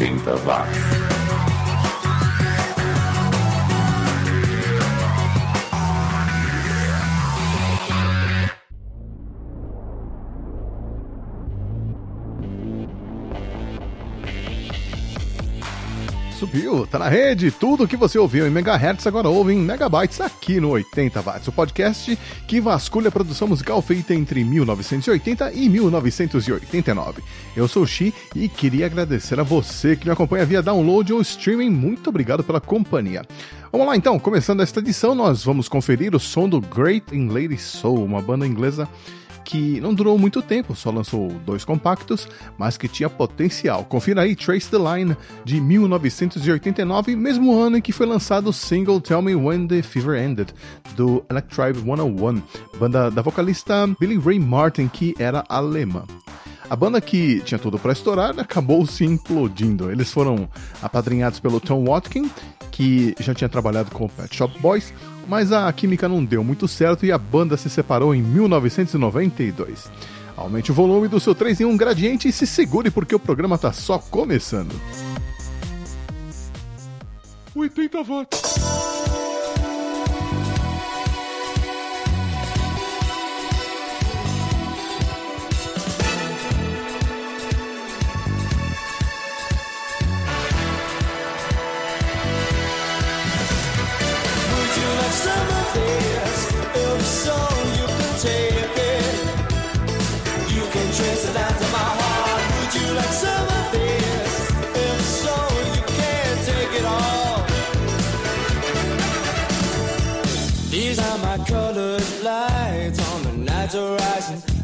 80 watts. Subiu, tá na rede. Tudo que você ouviu em megahertz agora ouve em megabytes aqui no 80 watts, o podcast que vasculha a produção musical feita entre 1980 e 1989. Eu sou o Xi e queria agradecer a você que me acompanha via download ou streaming. Muito obrigado pela companhia. Vamos lá então, começando esta edição, nós vamos conferir o som do Great in Lady Soul, uma banda inglesa que não durou muito tempo, só lançou dois compactos, mas que tinha potencial. Confira aí Trace the Line de 1989, mesmo ano em que foi lançado o single Tell Me When the Fever Ended do Electribe 101, banda da vocalista Billy Ray Martin, que era alemã. A banda que tinha tudo para estourar acabou se implodindo. Eles foram apadrinhados pelo Tom Watkin, que já tinha trabalhado com o Pet Shop Boys, mas a química não deu muito certo e a banda se separou em 1992. Aumente o volume do seu 3 em 1 gradiente e se segure porque o programa está só começando. 80 watts.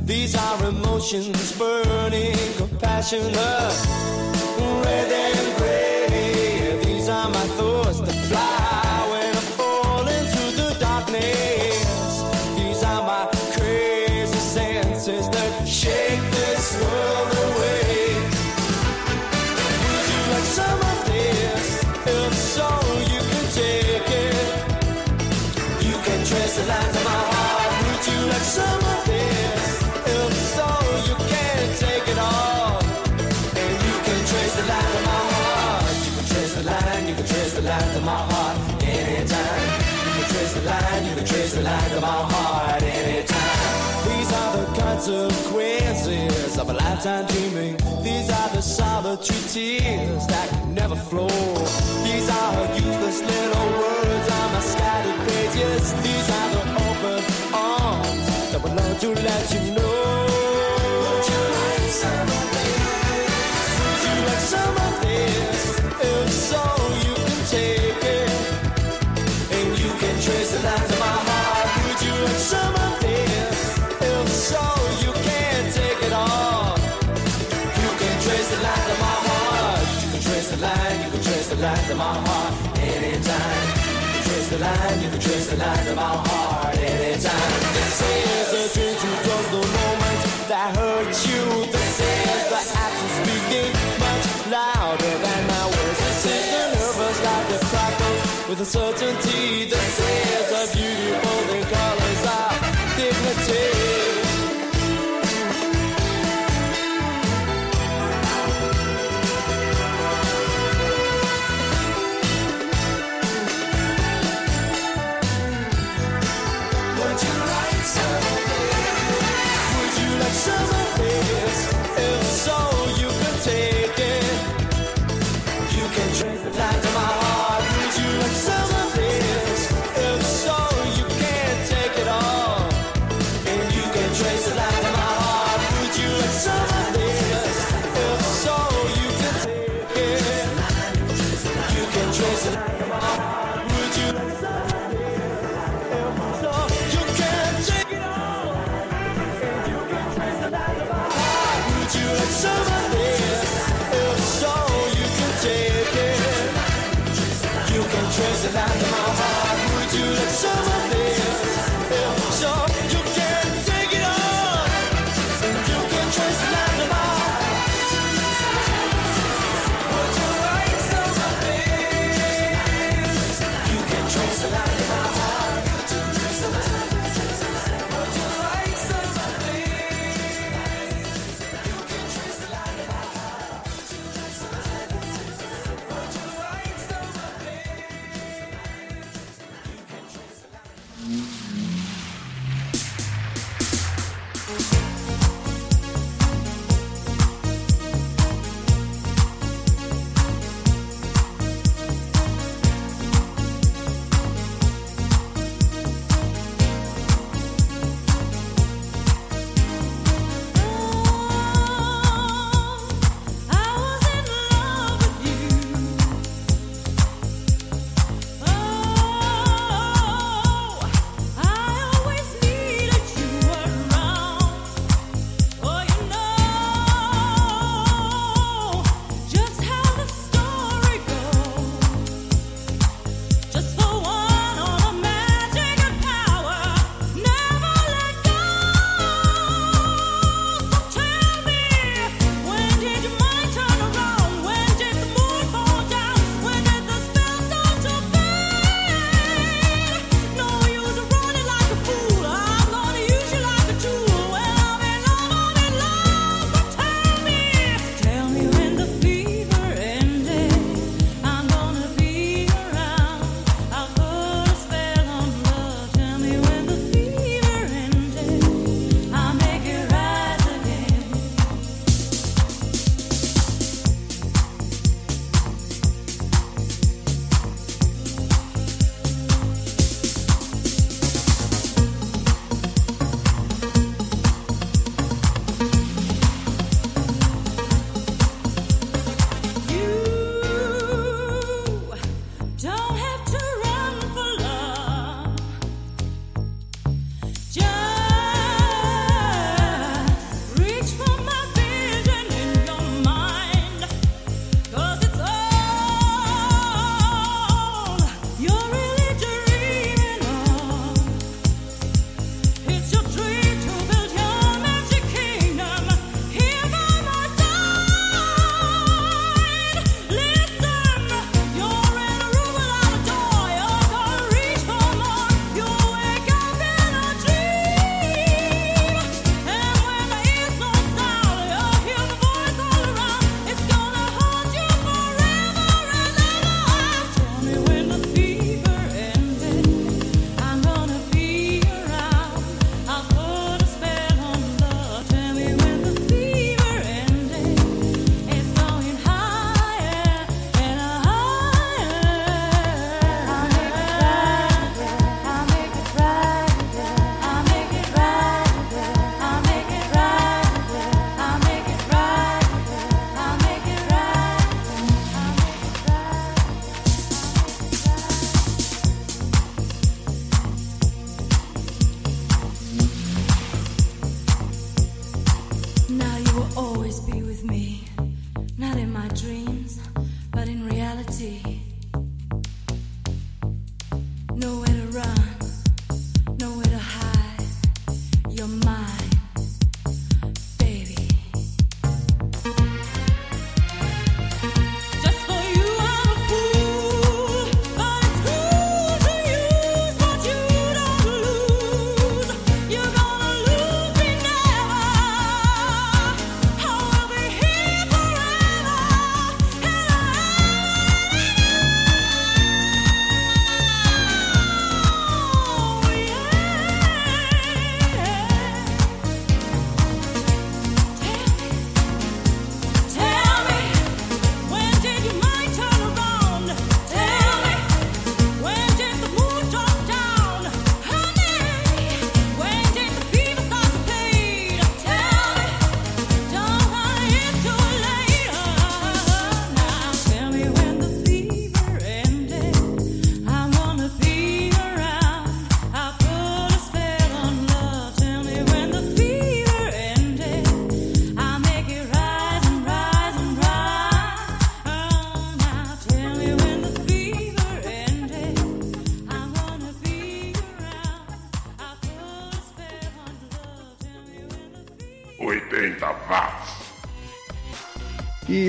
These are emotions burning, compassionate, red and. Lifetime dreaming. These are the solitary tears that never flow. These are her useless little words on my scattered pages. These are the open arms that would love to let you know. The lines of my heart anytime. You trace the line, you can trace the lines of my heart anytime. This is a dream to towards the moment that hurt you. This is the action speaking much louder than my words. This is the nervous life that crackles with a certainty. This is a beautiful thing colors of dignity. Now you will always be with me, not in my dreams, but in reality.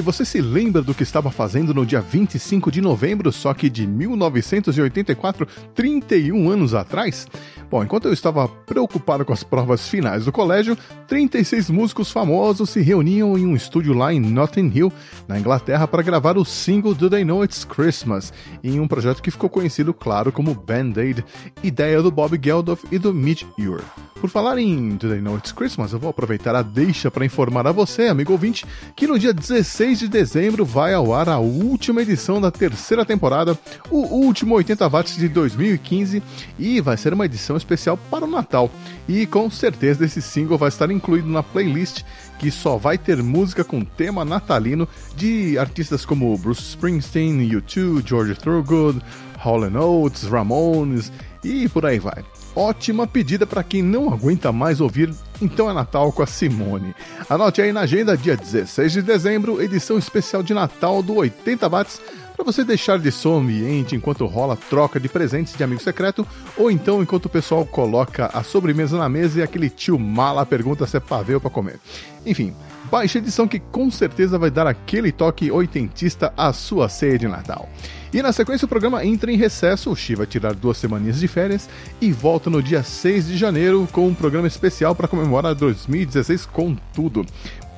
Você se lembra do que estava fazendo no dia 25 de novembro, só que de 1984, 31 anos atrás? Bom, enquanto eu estava preocupado com as provas finais do colégio, 36 músicos famosos se reuniam em um estúdio lá em Notting Hill, na Inglaterra, para gravar o single Do They Know It's Christmas, em um projeto que ficou conhecido, claro, como Band-Aid, ideia do Bob Geldof e do Mitch Ure. Por falar em Do They Know It's Christmas, eu vou aproveitar a deixa para informar a você, amigo ouvinte, que no dia 16 de dezembro vai ao ar a última edição da terceira temporada, o último 80 watts de 2015, e vai ser uma edição especial para o Natal. E com certeza esse single vai estar incluído na playlist que só vai ter música com tema natalino de artistas como Bruce Springsteen, U2, George Thorogood, Hall Oates, Ramones e por aí vai. Ótima pedida para quem não aguenta mais ouvir Então é Natal com a Simone. Anote aí na agenda, dia 16 de dezembro, edição especial de Natal do 80 Watts para você deixar de som ambiente enquanto rola troca de presentes de amigo secreto, ou então enquanto o pessoal coloca a sobremesa na mesa e aquele tio mala pergunta se é pavê para comer. Enfim, baixa edição que com certeza vai dar aquele toque oitentista à sua ceia de Natal. E na sequência o programa entra em recesso, o Xi vai tirar duas semaninhas de férias e volta no dia 6 de janeiro com um programa especial para comemorar 2016 com tudo.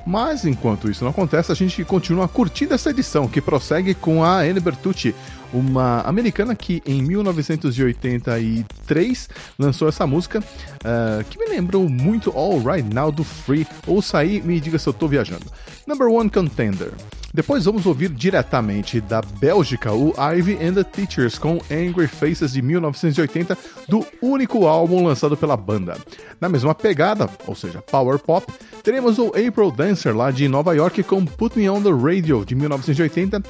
Mas enquanto isso não acontece, a gente continua curtindo essa edição, que prossegue com a Anne Bertucci, uma americana que em 1983 lançou essa música, uh, que me lembrou muito All Right Now do Free. Ouça aí me diga se eu tô viajando. Number One Contender. Depois vamos ouvir diretamente da Bélgica o Ivy and the Teachers com Angry Faces de 1980, do único álbum lançado pela banda. Na mesma pegada, ou seja, Power Pop, teremos o April Dancer lá de Nova York com Put Me on the Radio de 1980.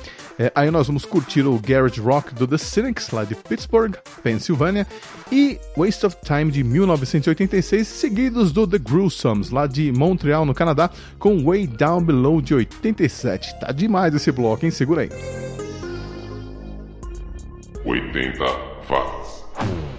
É, aí nós vamos curtir o Garage Rock do The Cynics lá de Pittsburgh, Pensilvânia, e Waste of Time de 1986, seguidos do The Gruesomes lá de Montreal, no Canadá, com Way Down Below de 87. Tá demais esse bloco, hein? Segura aí. 80 watts.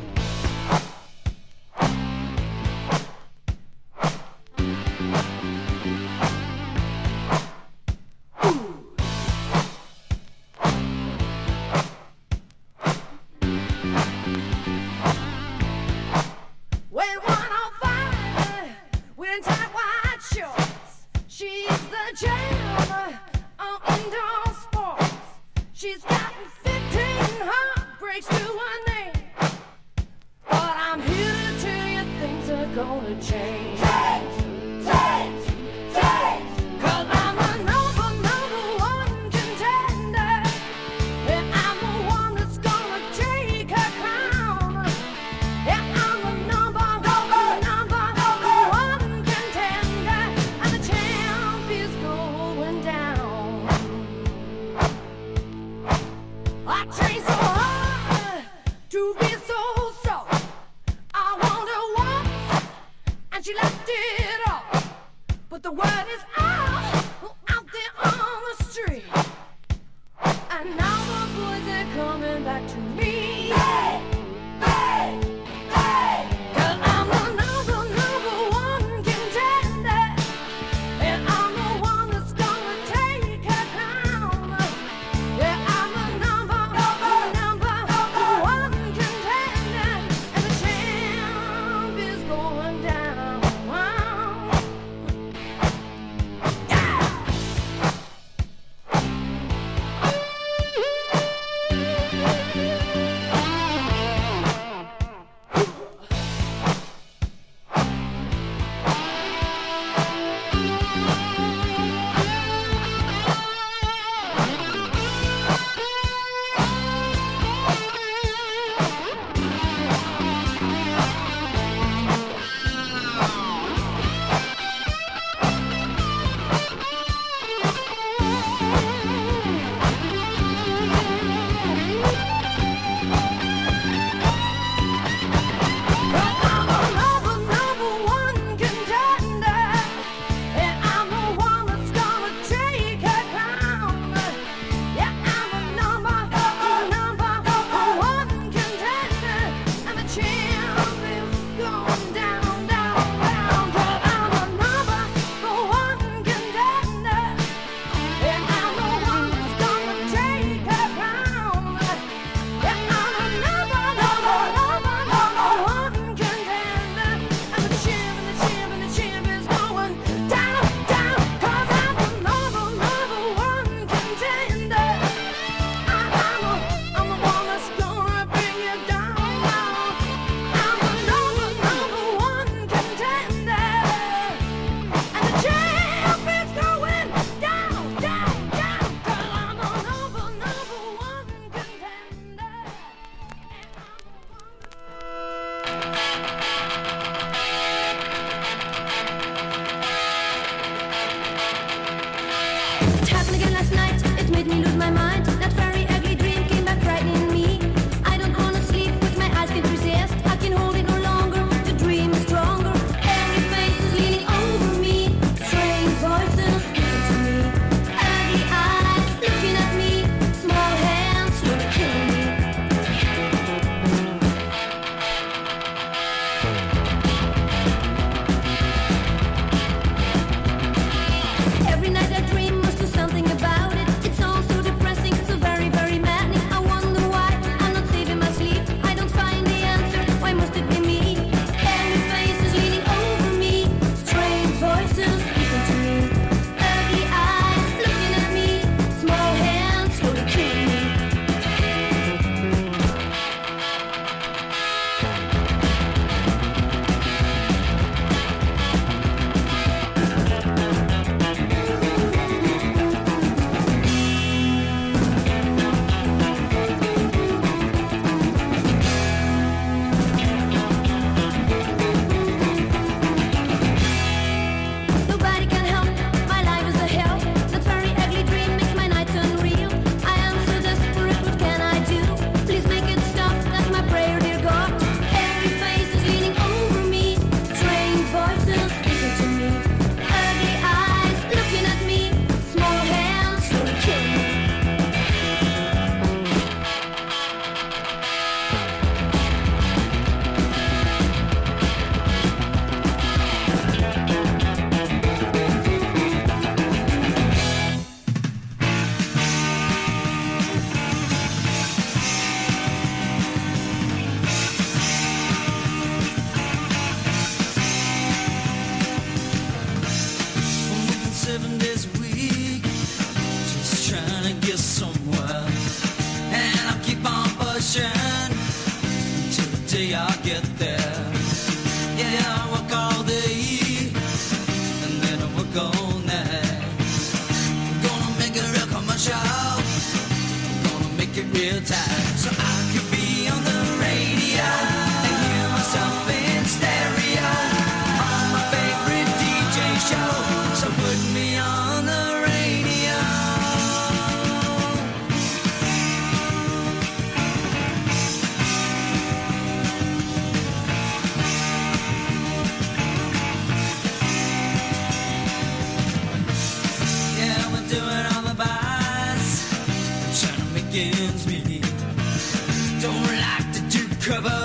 Don't like to do cover,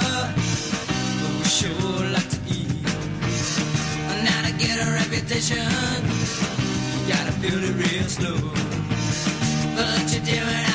but we sure like to eat. Now to get a reputation, you gotta build it real slow. But you're doing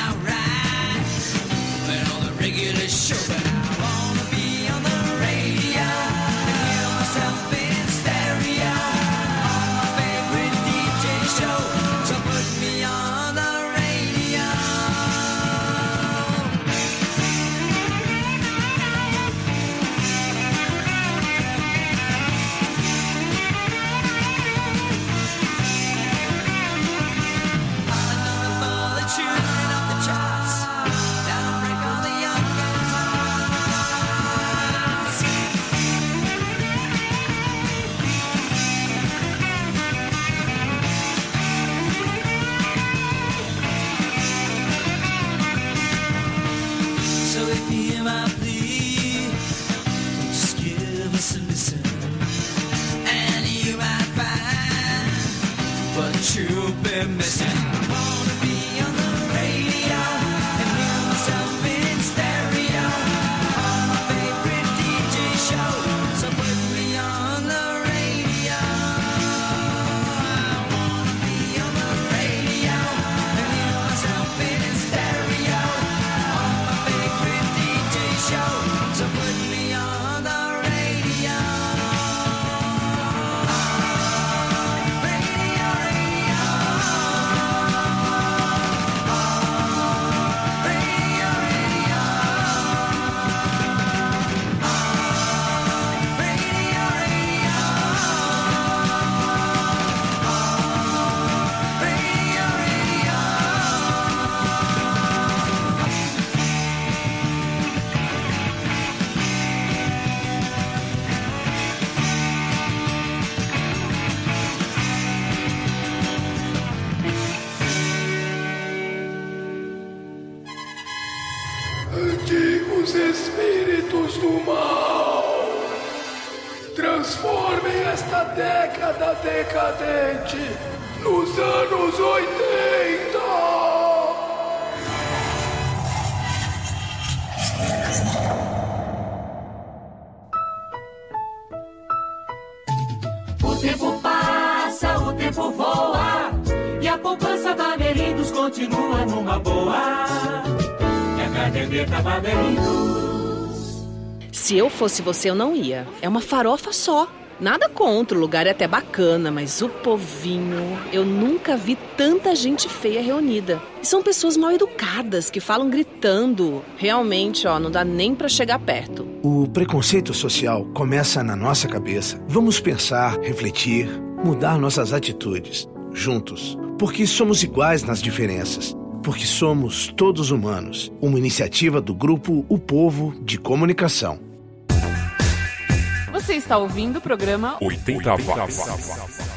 fosse você, eu não ia. É uma farofa só. Nada contra, o lugar é até bacana, mas o povinho. Eu nunca vi tanta gente feia reunida. E são pessoas mal educadas que falam gritando. Realmente, ó, não dá nem para chegar perto. O preconceito social começa na nossa cabeça. Vamos pensar, refletir, mudar nossas atitudes, juntos. Porque somos iguais nas diferenças porque somos todos humanos. Uma iniciativa do grupo O Povo de Comunicação. Você está ouvindo o programa 80 Vagas.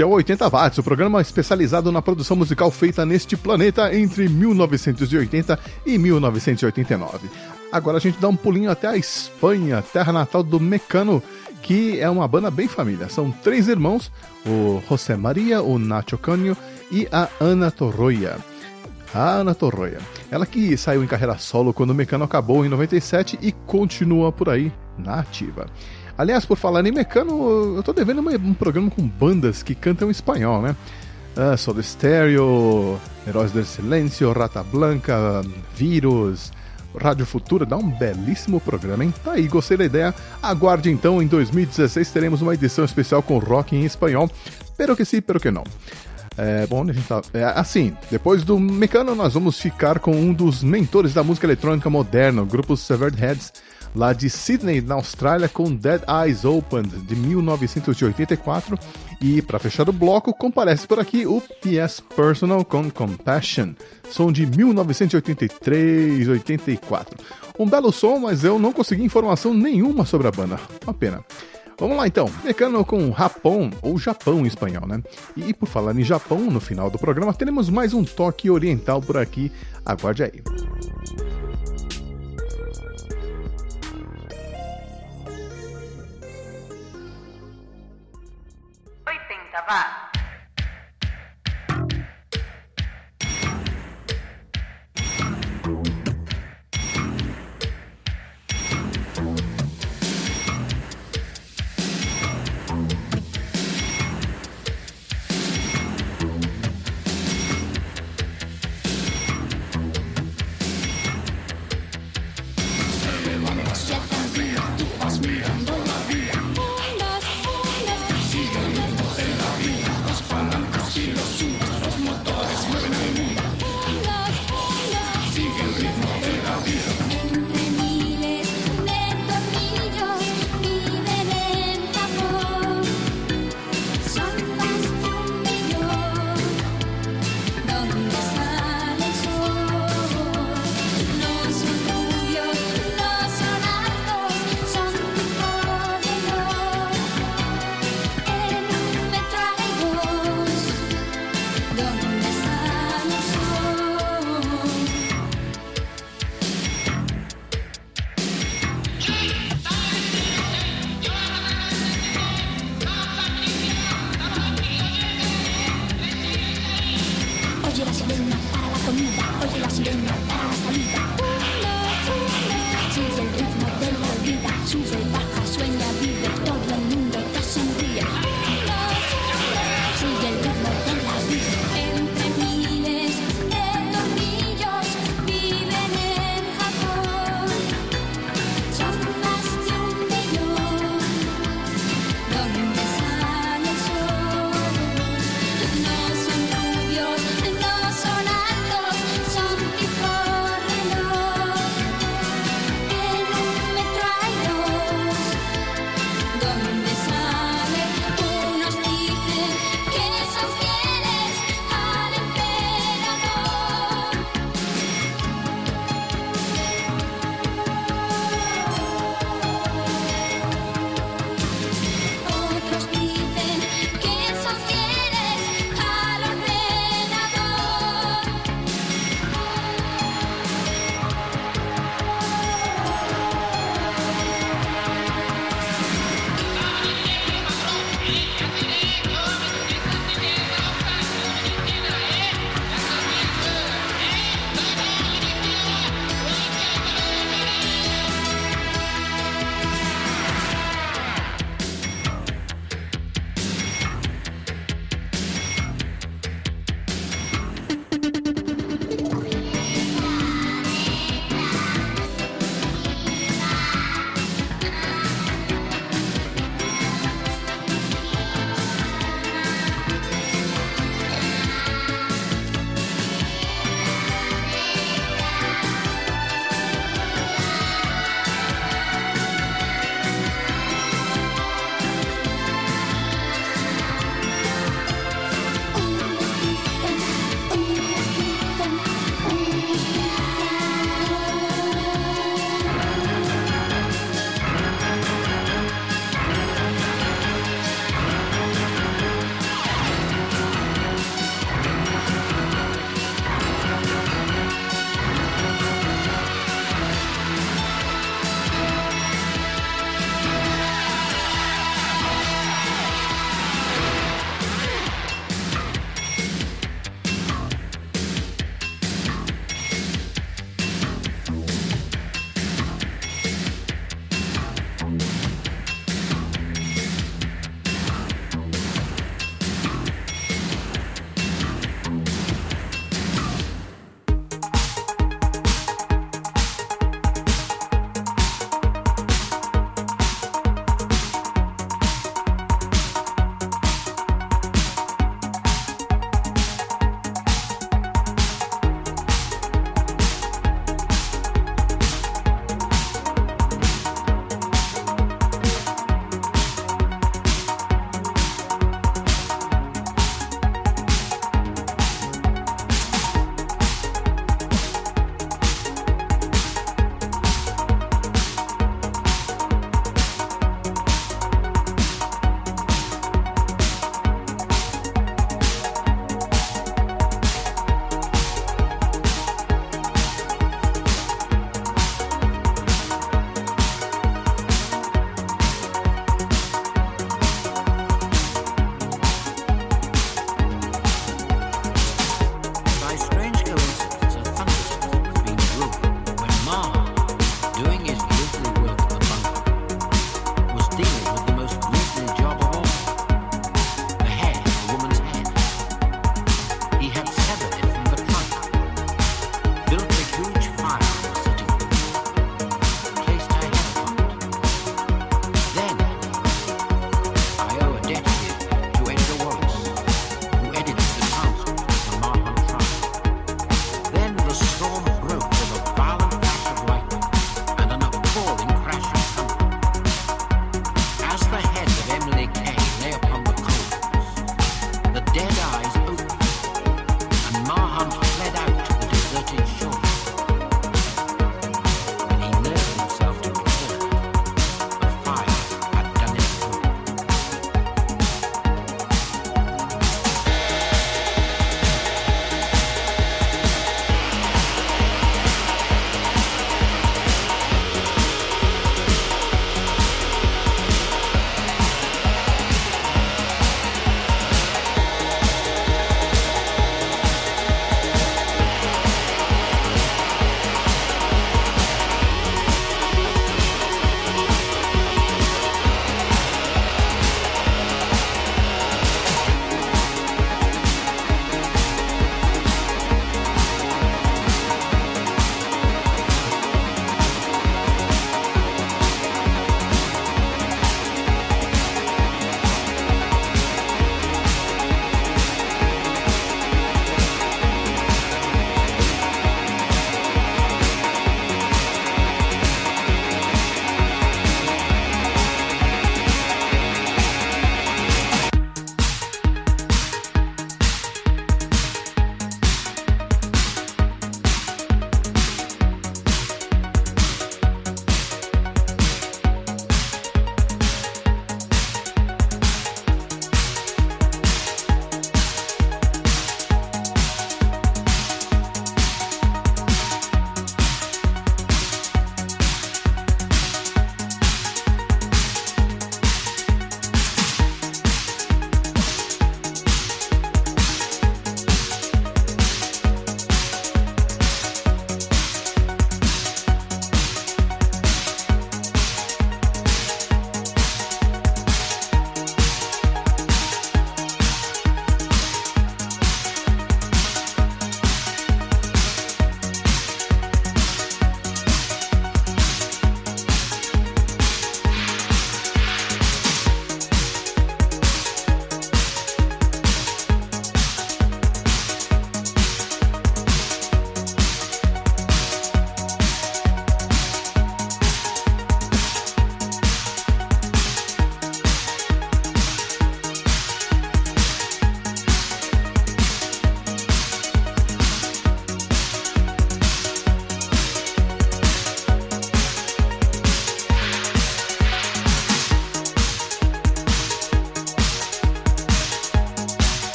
Este é o 80 Watts, o programa especializado na produção musical feita neste planeta entre 1980 e 1989. Agora a gente dá um pulinho até a Espanha, terra natal do Mecano, que é uma banda bem família. São três irmãos, o José Maria, o Nacho Canho e a Ana Torroia. A Ana Torroia. Ela que saiu em carreira solo quando o Mecano acabou em 97 e continua por aí na ativa. Aliás, por falar em Mecano, eu tô devendo uma- um programa com bandas que cantam espanhol, né? Uh, Soda Stereo, Heróis del Silêncio, Rata Blanca, Vírus, Rádio Futura, dá um belíssimo programa, hein? Tá aí, gostei da ideia. Aguarde então, em 2016 teremos uma edição especial com rock em espanhol. Pero que sim, pero que não. É, bom, a gente tá. É, assim, depois do Mecano, nós vamos ficar com um dos mentores da música eletrônica moderna, o grupo Severed Heads, lá de Sydney, na Austrália, com Dead Eyes Open, de 1984. E, para fechar o bloco, comparece por aqui o PS Personal com Compassion, som de 1983-84. Um belo som, mas eu não consegui informação nenhuma sobre a banda. Uma pena. Vamos lá então, Mecano com Japão, ou Japão em espanhol, né? E por falar em Japão, no final do programa teremos mais um toque oriental por aqui. Aguarde aí. 80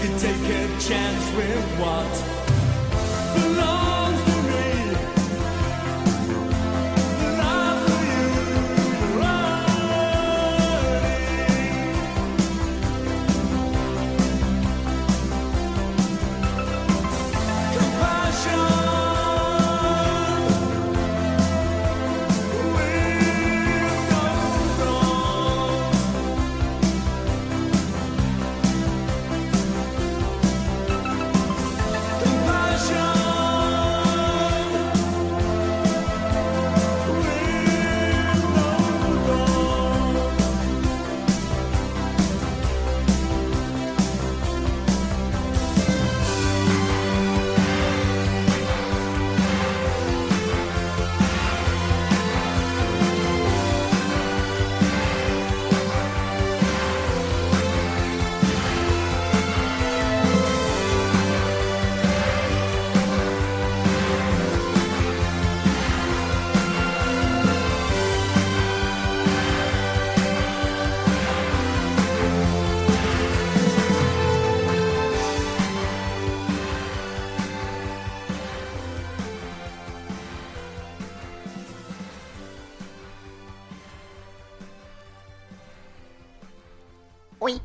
could take a chance with what belongs.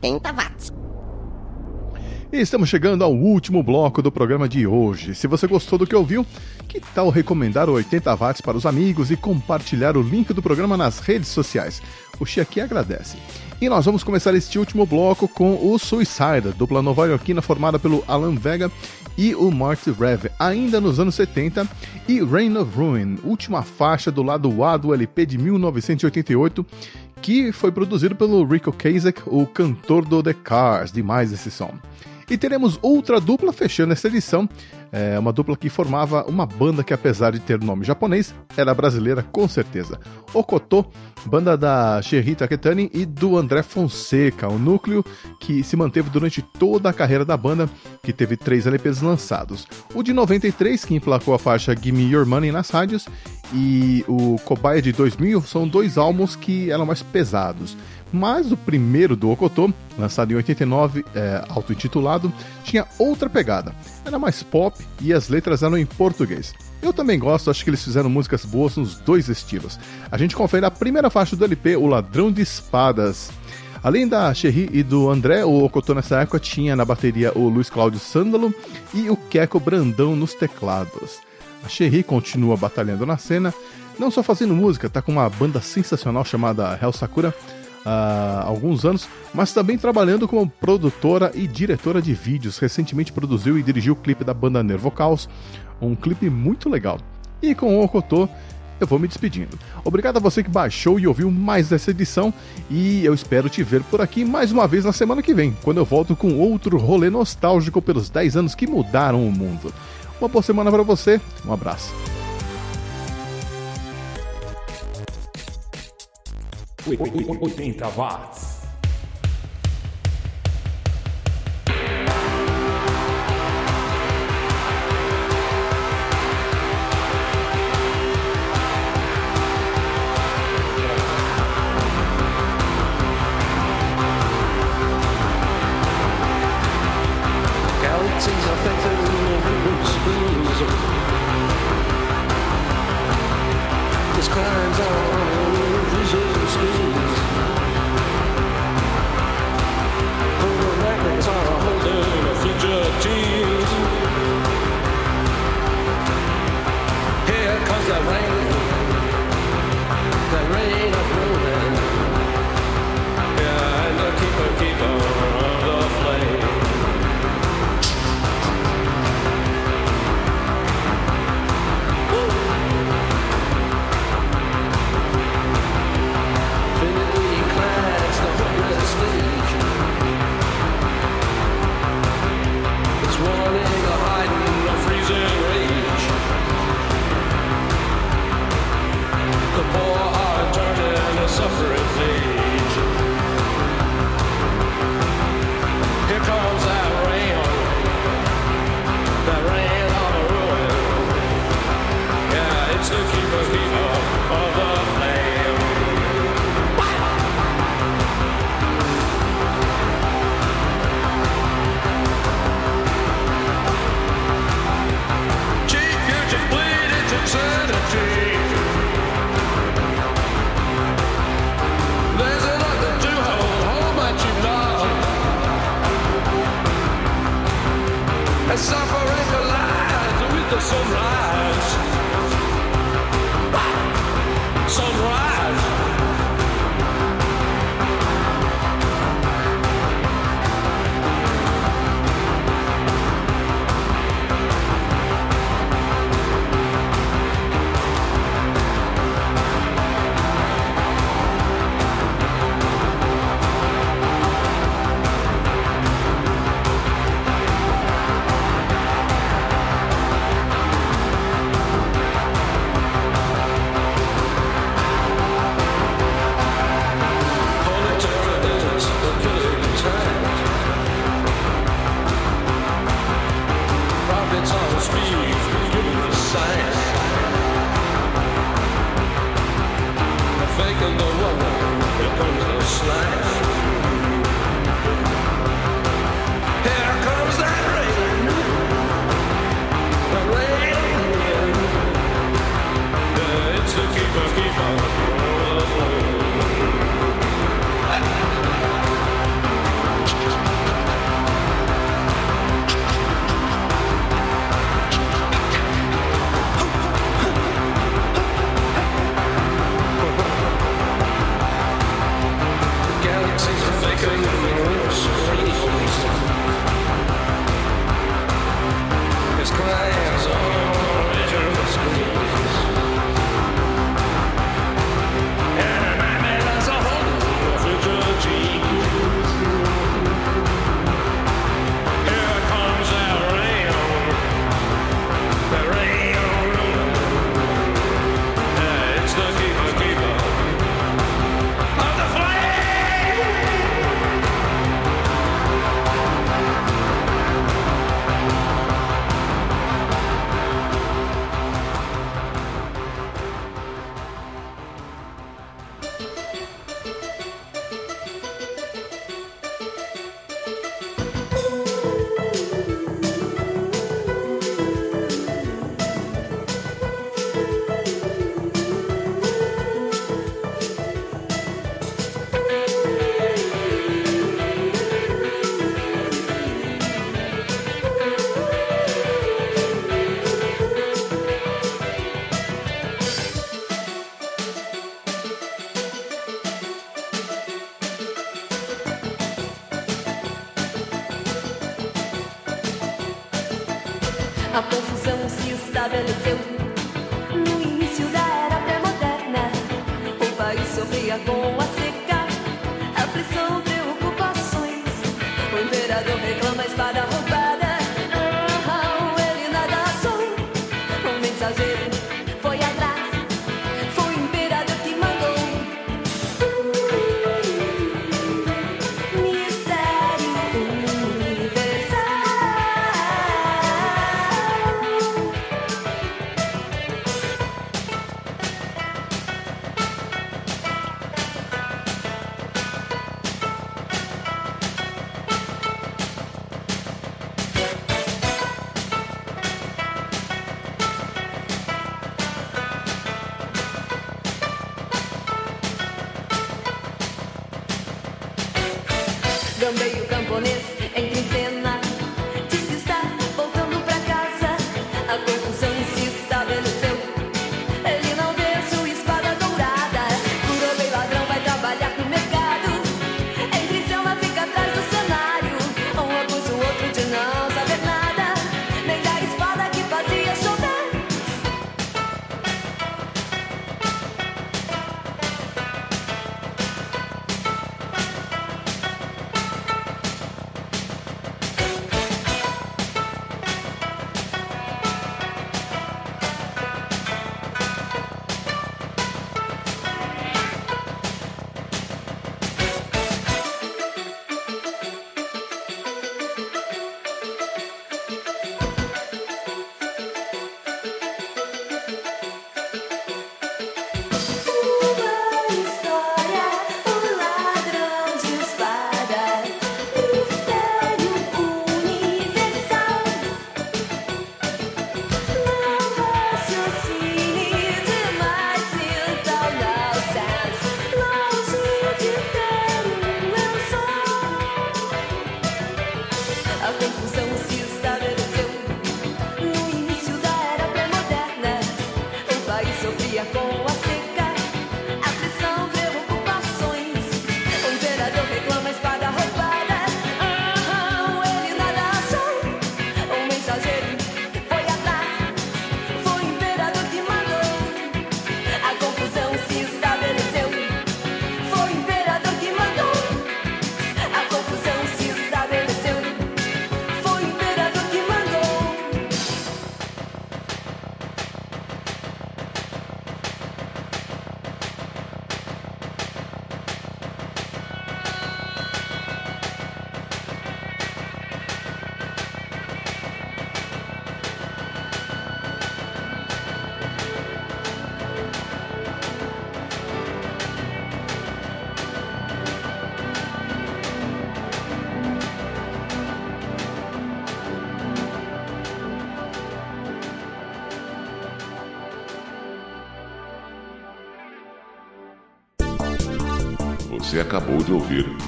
80 watts. E estamos chegando ao último bloco do programa de hoje. Se você gostou do que ouviu, que tal recomendar o 80 watts para os amigos e compartilhar o link do programa nas redes sociais? O Chiaqui agradece. E nós vamos começar este último bloco com o Suicide, dupla nova-iorquina formada pelo Alan Vega e o Marty Rev, ainda nos anos 70, e Reign of Ruin, última faixa do lado A do LP de 1988, que foi produzido pelo Rico Kasek, o cantor do The Cars, demais esse som. E teremos outra dupla fechando essa edição, é uma dupla que formava uma banda que, apesar de ter nome japonês, era brasileira com certeza. Okotô, banda da Sherry Taketani e do André Fonseca, o núcleo que se manteve durante toda a carreira da banda, que teve três LPs lançados. O de 93, que emplacou a faixa Gimme Your Money nas rádios, e o Cobaia de 2000 são dois álbuns que eram mais pesados. Mas o primeiro do Okotô, lançado em 89, é, auto-intitulado, tinha outra pegada. Era mais pop e as letras eram em português. Eu também gosto, acho que eles fizeram músicas boas nos dois estilos. A gente confere a primeira faixa do LP, O Ladrão de Espadas. Além da Cherry e do André, o Okotô nessa época tinha na bateria o Luiz Cláudio Sândalo e o Keco Brandão nos teclados. A Cherry continua batalhando na cena, não só fazendo música, tá com uma banda sensacional chamada Hell Sakura, há alguns anos, mas também trabalhando como produtora e diretora de vídeos. Recentemente produziu e dirigiu o clipe da banda Nervocaus, um clipe muito legal. E com o Okotô, eu vou me despedindo. Obrigado a você que baixou e ouviu mais dessa edição e eu espero te ver por aqui mais uma vez na semana que vem, quando eu volto com outro rolê nostálgico pelos 10 anos que mudaram o mundo. Uma boa semana para você, um abraço. 80 watts. atirador reclama espada.